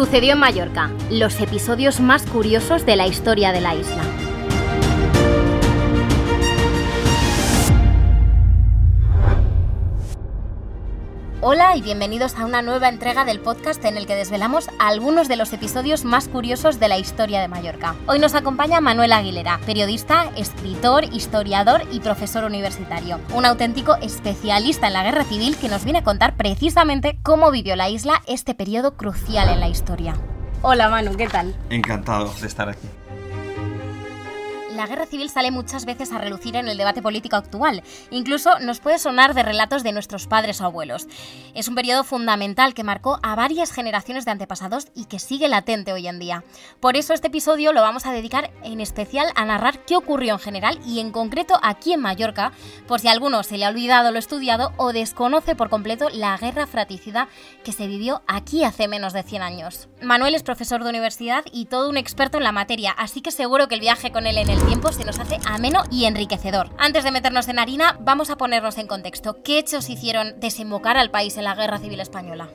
Sucedió en Mallorca, los episodios más curiosos de la historia de la isla. Hola y bienvenidos a una nueva entrega del podcast en el que desvelamos algunos de los episodios más curiosos de la historia de Mallorca. Hoy nos acompaña Manuel Aguilera, periodista, escritor, historiador y profesor universitario. Un auténtico especialista en la guerra civil que nos viene a contar precisamente cómo vivió la isla este periodo crucial en la historia. Hola Manu, ¿qué tal? Encantado de estar aquí la guerra civil sale muchas veces a relucir en el debate político actual. Incluso nos puede sonar de relatos de nuestros padres o abuelos. Es un periodo fundamental que marcó a varias generaciones de antepasados y que sigue latente hoy en día. Por eso este episodio lo vamos a dedicar en especial a narrar qué ocurrió en general y en concreto aquí en Mallorca, por si a alguno se le ha olvidado lo estudiado o desconoce por completo la guerra fratricida que se vivió aquí hace menos de 100 años. Manuel es profesor de universidad y todo un experto en la materia, así que seguro que el viaje con él en el tiempo se nos hace ameno y enriquecedor. Antes de meternos en harina, vamos a ponernos en contexto. ¿Qué hechos hicieron desembocar al país en la Guerra Civil Española?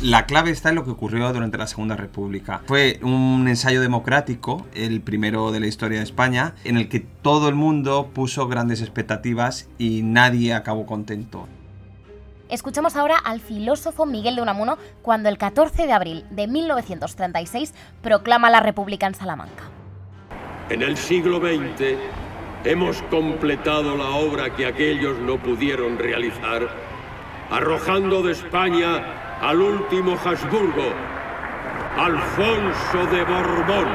La clave está en lo que ocurrió durante la Segunda República. Fue un ensayo democrático, el primero de la historia de España, en el que todo el mundo puso grandes expectativas y nadie acabó contento. Escuchamos ahora al filósofo Miguel de Unamuno cuando el 14 de abril de 1936 proclama la República en Salamanca. En el siglo XX hemos completado la obra que aquellos no pudieron realizar, arrojando de España al último Habsburgo, Alfonso de Borbón.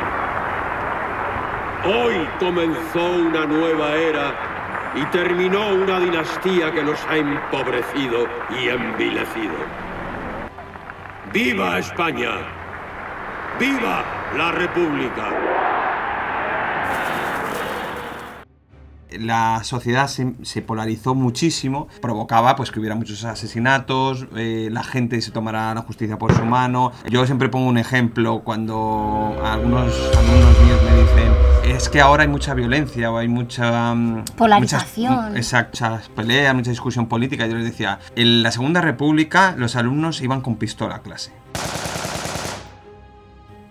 Hoy comenzó una nueva era y terminó una dinastía que nos ha empobrecido y envilecido. ¡Viva España! ¡Viva la República! La sociedad se, polarizó muchísimo, provocaba pues que hubiera muchos asesinatos, eh, la gente se tomara la justicia por su mano. Yo siempre pongo un ejemplo cuando algunos alumnos míos me dicen es que ahora hay mucha violencia o hay mucha mm, polarización, muchas, peleas, mucha discusión política. Yo les decía, en la Segunda República los alumnos iban con pistola a clase.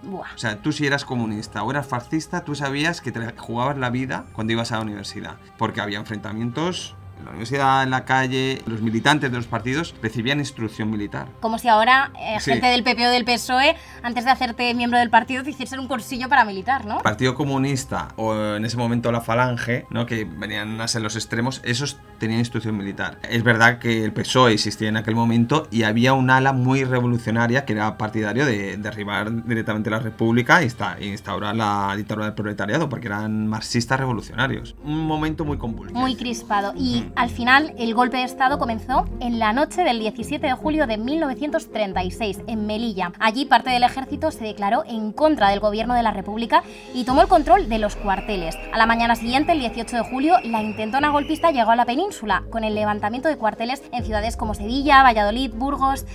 O sea, tú si eras comunista o eras fascista, tú sabías que te jugabas la vida cuando ibas a la universidad. Porque había enfrentamientos en la universidad, en la calle, los militantes de los partidos recibían instrucción militar. Como si ahora eh, gente del PP o del PSOE, antes de hacerte miembro del partido, te hiciesen un cursillo paramilitar, ¿no? Partido Comunista o en ese momento la Falange, ¿no? que venían a ser los extremos, esos tenían instrucción militar. Es verdad que el PSOE existía en aquel momento y había un ala muy revolucionaria que era partidario de derribar directamente la República y instaurar la dictadura del proletariado, porque eran marxistas revolucionarios. Un momento muy convulso. Muy crispado. Y al final, el golpe de Estado comenzó en la noche del 17 de julio de 1936, en Melilla. Allí parte del ejército se declaró en contra del gobierno de la República y tomó el control de los cuarteles. A la mañana siguiente, el 18 de julio, la intentona golpista llegó a la península, con el levantamiento de cuarteles en ciudades como Sevilla, Valladolid, Burgos.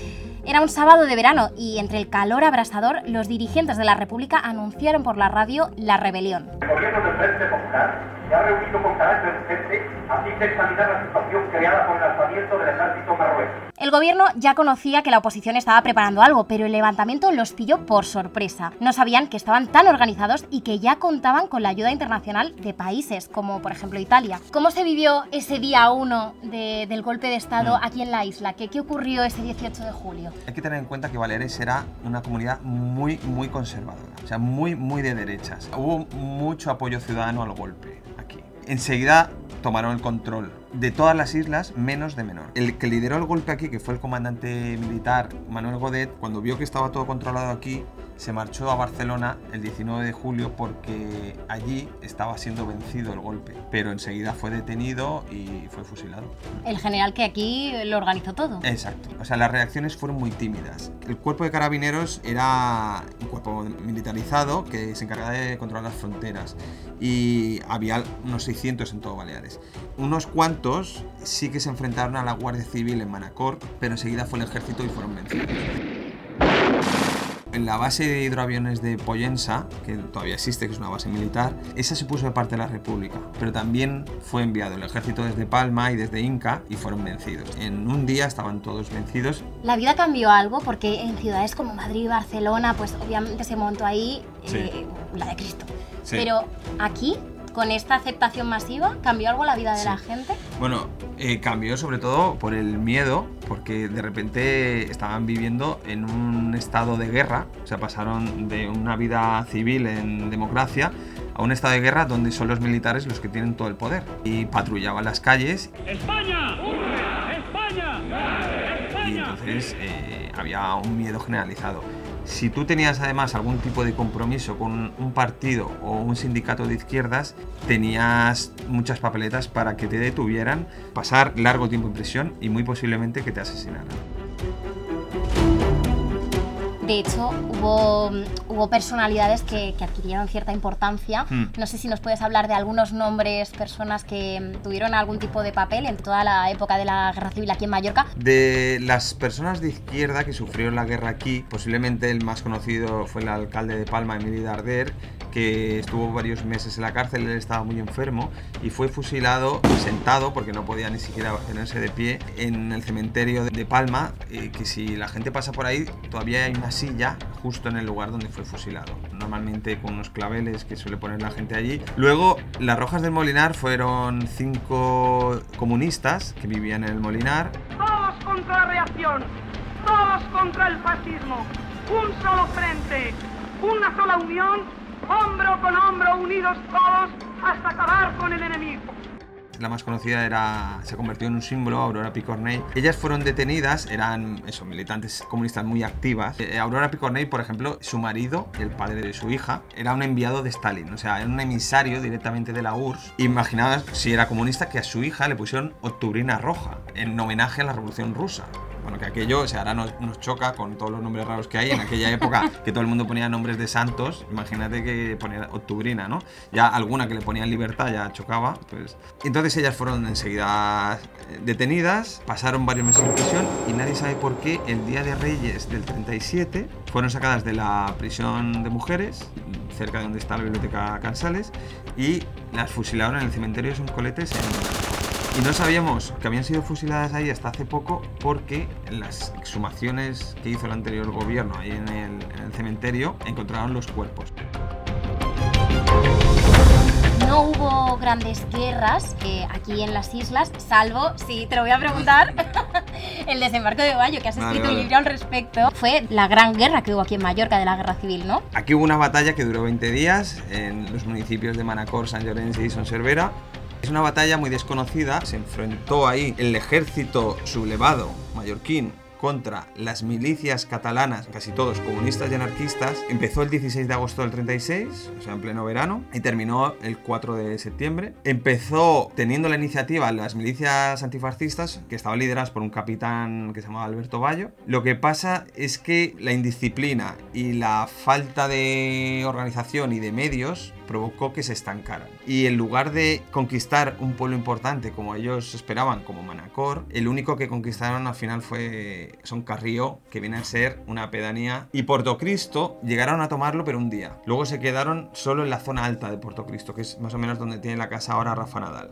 Era un sábado de verano y entre el calor abrasador, los dirigentes de la República anunciaron por la radio la rebelión. El gobierno del Frente Popular se ha reunido con carácter urgente a fin de examinar la situación creada por el alzamiento del ejército marroquí. El gobierno ya conocía que la oposición estaba preparando algo, pero el levantamiento los pilló por sorpresa. No sabían que estaban tan organizados y que ya contaban con la ayuda internacional de países como por ejemplo Italia. ¿Cómo se vivió ese día 1 del golpe de Estado mm. aquí en la isla? ¿Qué, ¿Qué ocurrió ese 18 de julio? Hay que tener en cuenta que Baleares era una comunidad muy, muy conservadora, o sea, muy, muy de derechas. Hubo mucho apoyo ciudadano al golpe aquí. Enseguida tomaron el control de todas las islas menos de Menor. El que lideró el golpe aquí, que fue el comandante militar Manuel Godet, cuando vio que estaba todo controlado aquí, se marchó a Barcelona el 19 de julio porque allí estaba siendo vencido el golpe, pero enseguida fue detenido y fue fusilado. El general que aquí lo organizó todo. Exacto. O sea, las reacciones fueron muy tímidas. El cuerpo de carabineros era un cuerpo militarizado que se encargaba de controlar las fronteras y había unos 600 en todo Baleares. Unos cuantos sí que se enfrentaron a la Guardia Civil en Manacor, pero enseguida fue el ejército y fueron vencidos En la base de hidroaviones de Poyensa, que todavía existe, que es una base militar, esa se puso de parte de la República, pero también fue enviado el ejército desde Palma y desde Inca y fueron vencidos. En un día estaban todos vencidos. La vida cambió algo porque en ciudades como Madrid y Barcelona, pues obviamente se montó ahí eh, la de Cristo. Sí. Pero aquí, con esta aceptación masiva, ¿cambió algo la vida de Sí. la gente? Bueno, eh, cambió sobre todo por el miedo, porque de repente estaban viviendo en un estado de guerra, o sea, pasaron de una vida civil en democracia a un estado de guerra donde son los militares los que tienen todo el poder y patrullaban las calles ¡España! ¡España! Eh, había un miedo generalizado. Si tú tenías además algún tipo de compromiso con un partido o un sindicato de izquierdas, tenías muchas papeletas para que te detuvieran, pasar largo tiempo en prisión y muy posiblemente que te asesinaran. De hecho, hubo, hubo personalidades que, que adquirieron cierta importancia. Hmm. No sé si nos puedes hablar de algunos nombres, personas que mm, tuvieron algún tipo de papel en toda la época de la guerra civil aquí en Mallorca. De las personas de izquierda que sufrieron la guerra aquí, posiblemente el más conocido fue el alcalde de Palma, Emilio Darder, que estuvo varios meses en la cárcel, él estaba muy enfermo y fue fusilado sentado, porque no podía ni siquiera tenerse de pie, en el cementerio de Palma, eh, que si la gente pasa por ahí, todavía hay una silla justo en el lugar donde fue fusilado. Normalmente con unos claveles que suele poner la gente allí. Luego, las Rojas del Molinar fueron cinco comunistas que vivían en el Molinar, Todos contra la reacción, todos contra el fascismo, un solo frente, una sola unión, hombro con hombro, unidos todos hasta acabar con el enemigo. La más conocida era se convirtió en un símbolo, Aurora Picornell. Ellas fueron detenidas, eran eso, militantes comunistas muy activas. Eh, Aurora Picornell, por ejemplo, su marido, el padre de su hija, era un enviado de Stalin, o sea, era un emisario directamente de la URSS. Imaginaos si era comunista que a su hija le pusieron Octubrina Roja en homenaje a la Revolución Rusa. Bueno, que aquello, o sea, ahora nos, nos choca con todos los nombres raros que hay. En aquella época que todo el mundo ponía nombres de santos, imagínate que ponía Octubrina, ¿no? Ya alguna que le ponían libertad ya chocaba. Pues. Entonces ellas fueron enseguida eh, detenidas, pasaron varios meses en prisión y nadie sabe por qué el día de Reyes del 37 fueron sacadas de la prisión de mujeres, cerca de donde está la biblioteca Cansales, y las fusilaron en el cementerio de Soncoletes en y no sabíamos que habían sido fusiladas ahí hasta hace poco porque en las exhumaciones que hizo el anterior gobierno ahí en el, en el cementerio encontraron los cuerpos. No hubo grandes guerras eh, aquí en las islas, salvo, sí, te lo voy a preguntar, el desembarco de Bayo, que has Vale, escrito un vale. libro al respecto. Fue la gran guerra que hubo aquí en Mallorca de la guerra civil, ¿no? Aquí hubo una batalla que duró 20 días en los municipios de Manacor, San Llorenç y Son Cervera. Es una batalla muy desconocida. Se enfrentó ahí el ejército sublevado mallorquín contra las milicias catalanas, casi todos comunistas y anarquistas. Empezó el 16 de agosto del 36, o sea, en pleno verano, y terminó el 4 de septiembre. Empezó teniendo la iniciativa las milicias antifascistas, que estaban lideradas por un capitán que se llamaba Alberto Bayo. Lo que pasa es que la indisciplina y la falta de organización y de medios provocó que se estancaran. Y en lugar de conquistar un pueblo importante como ellos esperaban, como Manacor, el único que conquistaron al final fue Son Carrío, que viene a ser una pedanía. Y Portocristo llegaron a tomarlo, pero un día. Luego se quedaron solo en la zona alta de Portocristo, que es más o menos donde tiene la casa ahora Rafa Nadal.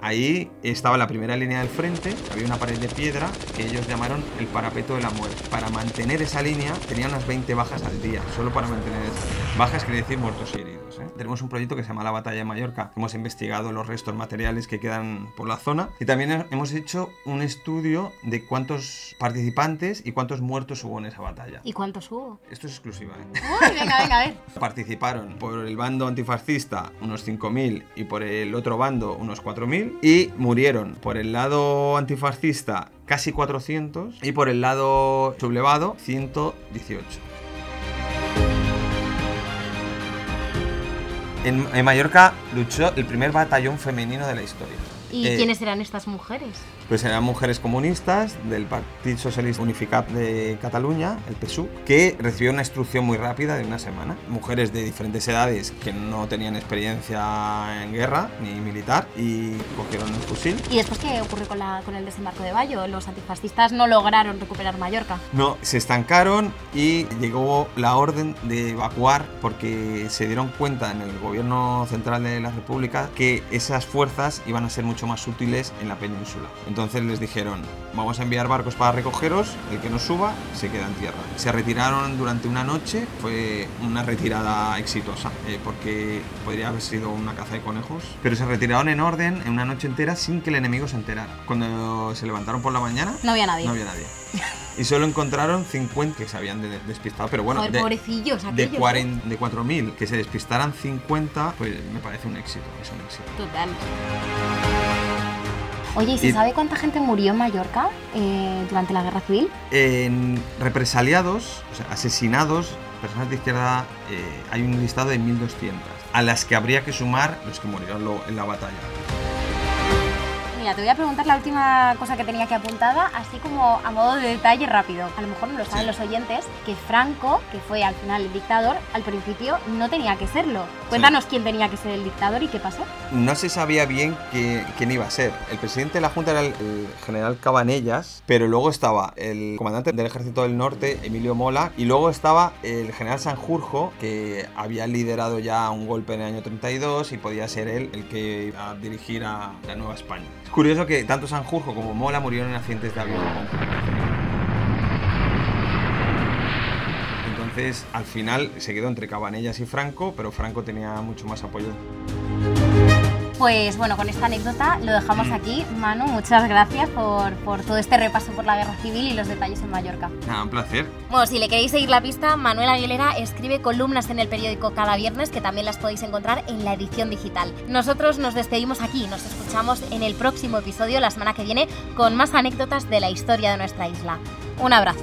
Ahí estaba la primera línea del frente, había una pared de piedra que ellos llamaron el parapeto de la muerte. Para mantener esa línea tenían unas 20 bajas al día, solo para mantener esa. Bajas quiere decir muertos y heridos. ¿eh? Tenemos un proyecto que se llama La Batalla de Mallorca. Hemos investigado los restos materiales que quedan por la zona y también hemos hecho un estudio de cuántos participantes y cuántos muertos hubo en esa batalla. ¿Y cuántos hubo? Esto es exclusiva. ¿eh? Uy, venga, venga, a ver. Participaron por el bando antifascista unos 5.000 y por el otro bando unos 4.000 y murieron por el lado antifascista casi 400 y por el lado sublevado 118. En, en Mallorca luchó el primer batallón femenino de la historia. ¿Y Eh, quiénes eran estas mujeres? Pues eran mujeres comunistas del Partido Socialista Unificat de Cataluña, el PSUC, que recibieron una instrucción muy rápida de una semana. Mujeres de diferentes edades que no tenían experiencia en guerra ni militar y cogieron el fusil. ¿Y después qué ocurrió con, la, con el desembarco de Bayo? Los antifascistas no lograron recuperar Mallorca. No, se estancaron y llegó la orden de evacuar porque se dieron cuenta en el gobierno central de la República que esas fuerzas iban a ser mucho más útiles en la península. Entonces les dijeron, vamos a enviar barcos para recogeros, el que no suba se queda en tierra. Se retiraron durante una noche, fue una retirada exitosa, eh, porque podría haber sido una caza de conejos, pero se retiraron en orden en una noche entera sin que el enemigo se enterara. Cuando se levantaron por la mañana, No había nadie. no había nadie. Y solo encontraron 50 que se habían de- despistado, pero bueno, Joder, de, pobrecillos de, aquellos, ¿eh? 40 de 4.000 que se despistaran 50, pues me parece un éxito, es un éxito. Total. Oye, ¿y se Y- sabe cuánta gente murió en Mallorca eh, durante la guerra civil? En represaliados, o sea, asesinados, personas de izquierda, eh, hay un listado de 1.200, a las que habría que sumar los que murieron en la batalla. Mira, te voy a preguntar la última cosa que tenía que apuntada, así como a modo de detalle rápido. A lo mejor no lo saben Sí. los oyentes, que Franco, que fue al final el dictador, al principio no tenía que serlo. Cuéntanos quién tenía que ser el dictador y qué pasó. No se sabía bien que- quién iba a ser. El presidente de la Junta era el, el general Cabanellas, pero luego estaba el comandante del Ejército del Norte, Emilio Mola, y luego estaba el general Sanjurjo, que había liderado ya un golpe en el año 32 y podía ser él el que iba a dirigir a la Nueva España. Curioso que tanto Sanjurjo como Mola murieron en accidentes de avión. Entonces, al final se quedó entre Cabanellas y Franco, pero Franco tenía mucho más apoyo. Pues bueno, con esta anécdota lo dejamos Mm. aquí. Manu, muchas gracias por, por todo este repaso por la guerra civil y los detalles en Mallorca. Nada, un placer. Bueno, si le queréis seguir la pista, Manuel Aguilera escribe columnas en el periódico cada viernes que también las podéis encontrar en la edición digital. Nosotros nos despedimos aquí, nos escuchamos en el próximo episodio la semana que viene con más anécdotas de la historia de nuestra isla. Un abrazo.